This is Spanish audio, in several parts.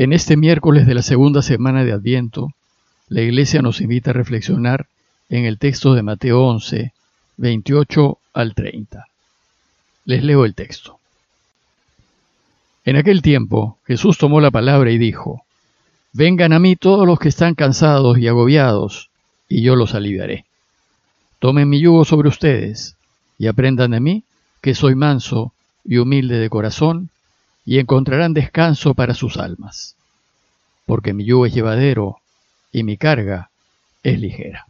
En este miércoles de la segunda semana de Adviento, la Iglesia nos invita a reflexionar en el texto de Mateo 11, 28 al 30. Les leo el texto. En aquel tiempo Jesús tomó la palabra y dijo, Vengan a mí todos los que están cansados y agobiados, y yo los aliviaré. Tomen mi yugo sobre ustedes, y aprendan de mí, que soy manso y humilde de corazón, y encontrarán descanso para sus almas, porque mi yugo es llevadero y mi carga es ligera.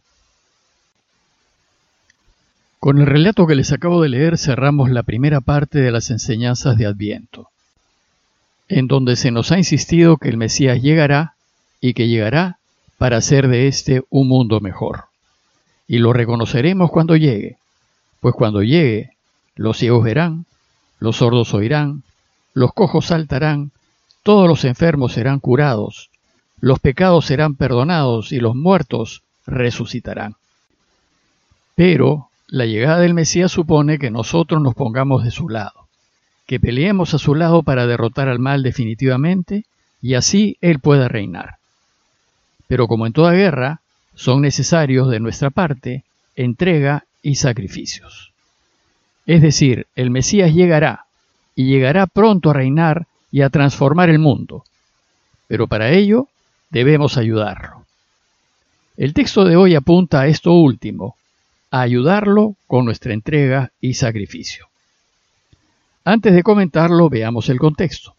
Con el relato que les acabo de leer cerramos la primera parte de las enseñanzas de Adviento, en donde se nos ha insistido que el Mesías llegará y que llegará para hacer de éste un mundo mejor. Y lo reconoceremos cuando llegue, pues cuando llegue, los ciegos verán, los sordos oirán, los cojos saltarán, todos los enfermos serán curados, los pecados serán perdonados y los muertos resucitarán. Pero la llegada del Mesías supone que nosotros nos pongamos de su lado, que peleemos a su lado para derrotar al mal definitivamente y así Él pueda reinar. Pero como en toda guerra, son necesarios de nuestra parte entrega y sacrificios. Es decir, el Mesías llegará, y llegará pronto a reinar y a transformar el mundo. Pero para ello debemos ayudarlo. El texto de hoy apunta a esto último, a ayudarlo con nuestra entrega y sacrificio. Antes de comentarlo, veamos el contexto.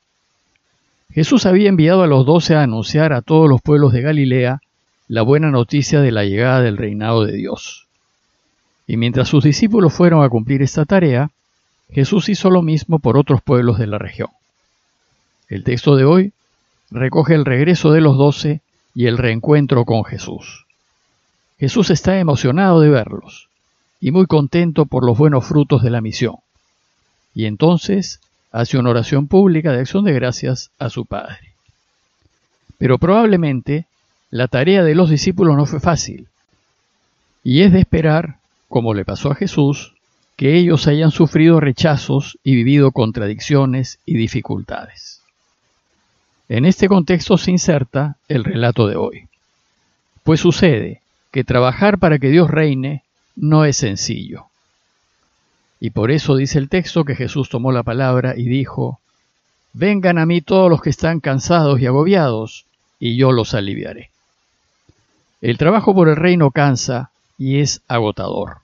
Jesús había enviado a los doce a anunciar a todos los pueblos de Galilea la buena noticia de la llegada del reinado de Dios. Y mientras sus discípulos fueron a cumplir esta tarea, Jesús hizo lo mismo por otros pueblos de la región. El texto de hoy recoge el regreso de los doce y el reencuentro con Jesús. Jesús está emocionado de verlos y muy contento por los buenos frutos de la misión. Y entonces hace una oración pública de acción de gracias a su Padre. Pero probablemente la tarea de los discípulos no fue fácil, y es de esperar, como le pasó a Jesús, que ellos hayan sufrido rechazos y vivido contradicciones y dificultades. En este contexto se inserta el relato de hoy. Pues sucede que trabajar para que Dios reine no es sencillo. Y por eso dice el texto que Jesús tomó la palabra y dijo, Vengan a mí todos los que están cansados y agobiados, y yo los aliviaré. El trabajo por el reino cansa y es agotador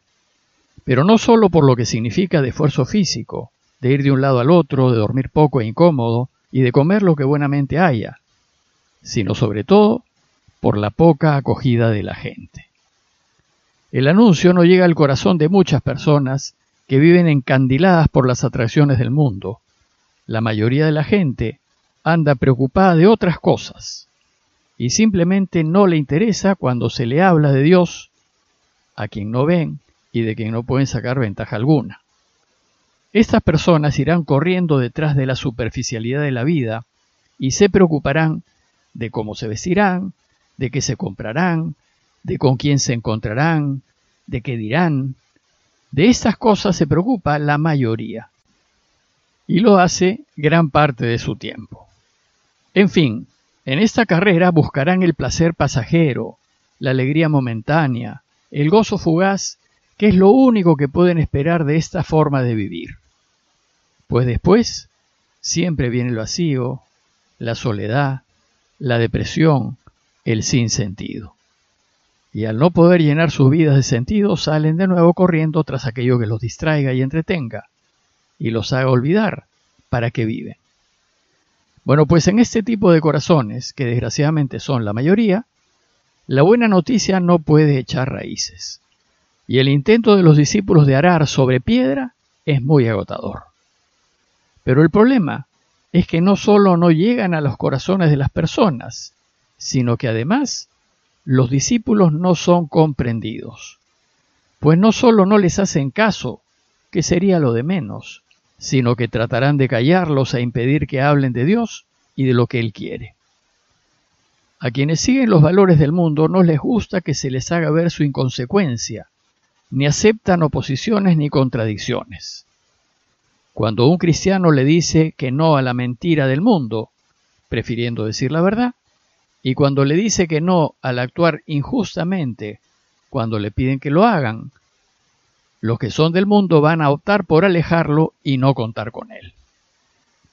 pero no solo por lo que significa de esfuerzo físico, de ir de un lado al otro, de dormir poco e incómodo y de comer lo que buenamente haya, sino sobre todo por la poca acogida de la gente. El anuncio no llega al corazón de muchas personas que viven encandiladas por las atracciones del mundo. La mayoría de la gente anda preocupada de otras cosas y simplemente no le interesa cuando se le habla de Dios, a quien no ven, y de quien no pueden sacar ventaja alguna. Estas personas irán corriendo detrás de la superficialidad de la vida y se preocuparán de cómo se vestirán, de qué se comprarán, de con quién se encontrarán, de qué dirán. De estas cosas se preocupa la mayoría y lo hace gran parte de su tiempo. En fin, en esta carrera buscarán el placer pasajero, la alegría momentánea, el gozo fugaz ¿Qué es lo único que pueden esperar de esta forma de vivir. Pues después siempre viene el vacío, la soledad, la depresión, el sinsentido. Y al no poder llenar sus vidas de sentido, salen de nuevo corriendo tras aquello que los distraiga y entretenga, y los haga olvidar para qué viven. Bueno, pues en este tipo de corazones, que desgraciadamente son la mayoría, la buena noticia no puede echar raíces y el intento de los discípulos de arar sobre piedra es muy agotador. Pero el problema es que no solo no llegan a los corazones de las personas, sino que además los discípulos no son comprendidos. Pues no solo no les hacen caso, que sería lo de menos, sino que tratarán de callarlos e impedir que hablen de Dios y de lo que Él quiere. A quienes siguen los valores del mundo no les gusta que se les haga ver su inconsecuencia, ni aceptan oposiciones ni contradicciones. Cuando un cristiano le dice que no a la mentira del mundo, prefiriendo decir la verdad, y cuando le dice que no al actuar injustamente, cuando le piden que lo hagan, los que son del mundo van a optar por alejarlo y no contar con él.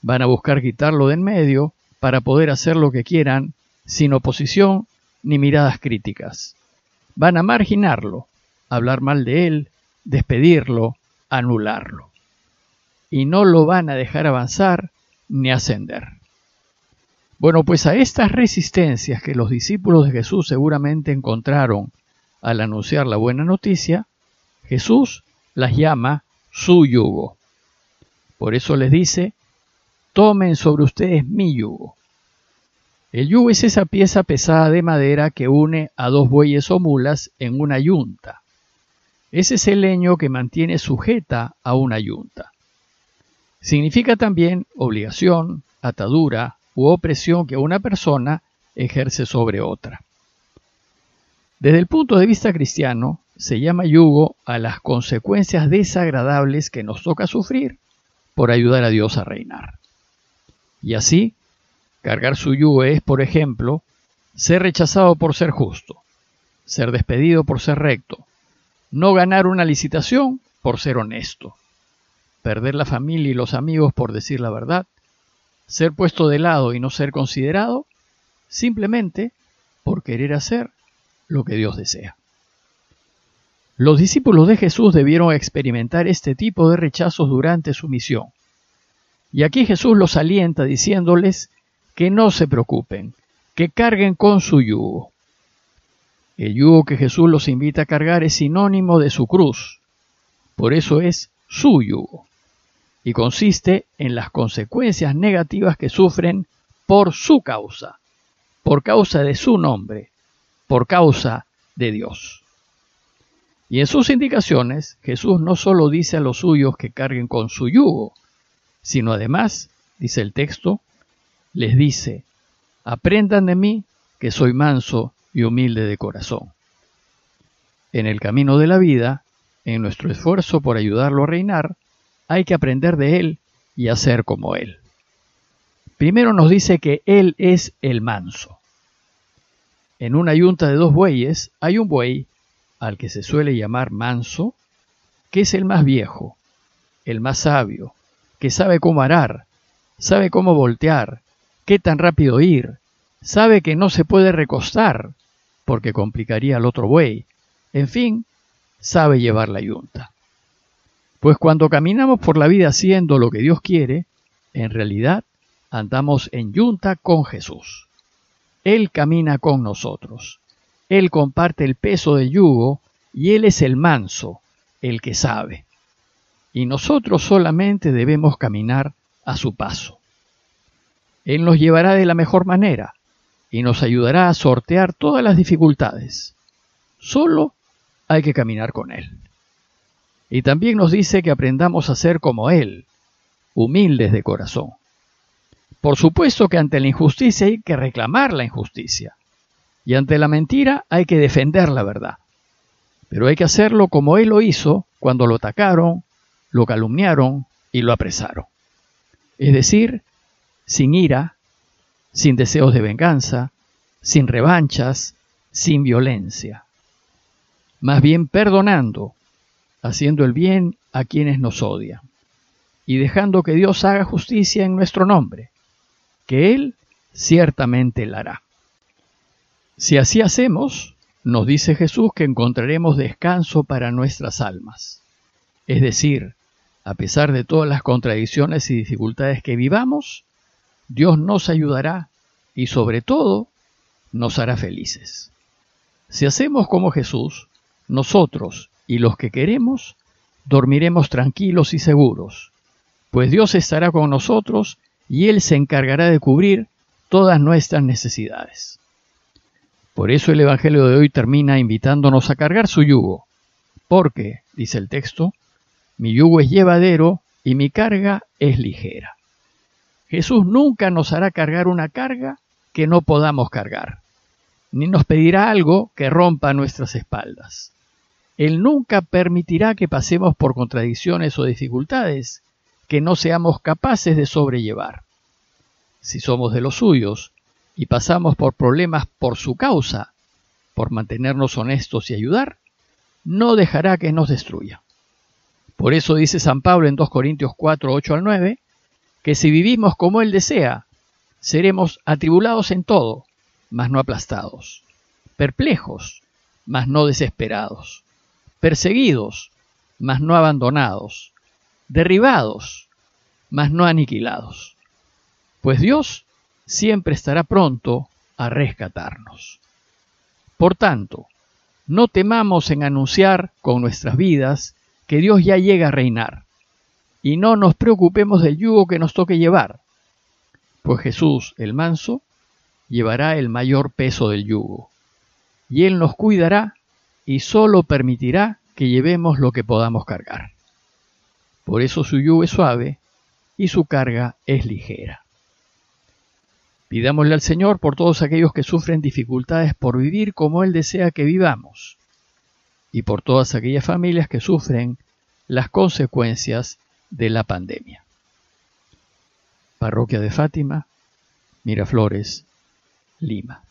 Van a buscar quitarlo de en medio para poder hacer lo que quieran sin oposición ni miradas críticas. Van a marginarlo, hablar mal de él, despedirlo, anularlo. Y no lo van a dejar avanzar ni ascender. Bueno, pues a estas resistencias que los discípulos de Jesús seguramente encontraron al anunciar la buena noticia, Jesús las llama su yugo. Por eso les dice, tomen sobre ustedes mi yugo. El yugo es esa pieza pesada de madera que une a dos bueyes o mulas en una yunta. Ese es el leño que mantiene sujeta a una yunta. Significa también obligación, atadura u opresión que una persona ejerce sobre otra. Desde el punto de vista cristiano, se llama yugo a las consecuencias desagradables que nos toca sufrir por ayudar a Dios a reinar. Y así, cargar su yugo es, por ejemplo, ser rechazado por ser justo, ser despedido por ser recto, no ganar una licitación por ser honesto, perder la familia y los amigos por decir la verdad, ser puesto de lado y no ser considerado, simplemente por querer hacer lo que Dios desea. Los discípulos de Jesús debieron experimentar este tipo de rechazos durante su misión. Y aquí Jesús los alienta diciéndoles que no se preocupen, que carguen con su yugo. El yugo que Jesús los invita a cargar es sinónimo de su cruz, por eso es su yugo, y consiste en las consecuencias negativas que sufren por su causa, por causa de su nombre, por causa de Dios. Y en sus indicaciones, Jesús no solo dice a los suyos que carguen con su yugo, sino además, dice el texto, les dice, aprendan de mí que soy manso y humilde de corazón. En el camino de la vida, en nuestro esfuerzo por ayudarlo a reinar, hay que aprender de él y hacer como él. Primero nos dice que él es el manso. En una yunta de dos bueyes hay un buey al que se suele llamar manso, que es el más viejo, el más sabio, que sabe cómo arar, sabe cómo voltear, qué tan rápido ir, sabe que no se puede recostar, porque complicaría al otro buey, en fin, sabe llevar la yunta. Pues cuando caminamos por la vida haciendo lo que Dios quiere, en realidad andamos en yunta con Jesús. Él camina con nosotros. Él comparte el peso del yugo y Él es el manso, el que sabe. Y nosotros solamente debemos caminar a su paso. Él nos llevará de la mejor manera y nos ayudará a sortear todas las dificultades. Solo hay que caminar con Él. Y también nos dice que aprendamos a ser como Él, humildes de corazón. Por supuesto que ante la injusticia hay que reclamar la injusticia. Y ante la mentira hay que defender la verdad. Pero hay que hacerlo como él lo hizo cuando lo atacaron, lo calumniaron y lo apresaron. Es decir, sin ira, sin deseos de venganza, sin revanchas, sin violencia. Más bien perdonando, haciendo el bien a quienes nos odian y dejando que Dios haga justicia en nuestro nombre, que Él ciertamente la hará. Si así hacemos, nos dice Jesús que encontraremos descanso para nuestras almas. Es decir, a pesar de todas las contradicciones y dificultades que vivamos, Dios nos ayudará y sobre todo nos hará felices. Si hacemos como Jesús, nosotros y los que queremos, dormiremos tranquilos y seguros, pues Dios estará con nosotros y Él se encargará de cubrir todas nuestras necesidades. Por eso el Evangelio de hoy termina invitándonos a cargar su yugo, porque, dice el texto, mi yugo es llevadero y mi carga es ligera. Jesús nunca nos hará cargar una carga que no podamos cargar, ni nos pedirá algo que rompa nuestras espaldas. Él nunca permitirá que pasemos por contradicciones o dificultades que no seamos capaces de sobrellevar. si somos de los suyos y pasamos por problemas por su causa, por mantenernos honestos y ayudar, no dejará que nos destruya. Por eso dice San Pablo en 2 Corintios 4, 8 al 9, que si vivimos como Él desea, seremos atribulados en todo, mas no aplastados, perplejos, mas no desesperados, perseguidos, mas no abandonados, derribados, mas no aniquilados. Pues Dios siempre estará pronto a rescatarnos. Por tanto, no temamos en anunciar con nuestras vidas que Dios ya llega a reinar, y no nos preocupemos del yugo que nos toque llevar, pues Jesús, el manso, llevará el mayor peso del yugo, y Él nos cuidará y solo permitirá que llevemos lo que podamos cargar. Por eso su yugo es suave y su carga es ligera. Pidámosle al Señor por todos aquellos que sufren dificultades por vivir como Él desea que vivamos, y por todas aquellas familias que sufren las consecuencias de la pandemia. Parroquia de Fátima, Miraflores, Lima.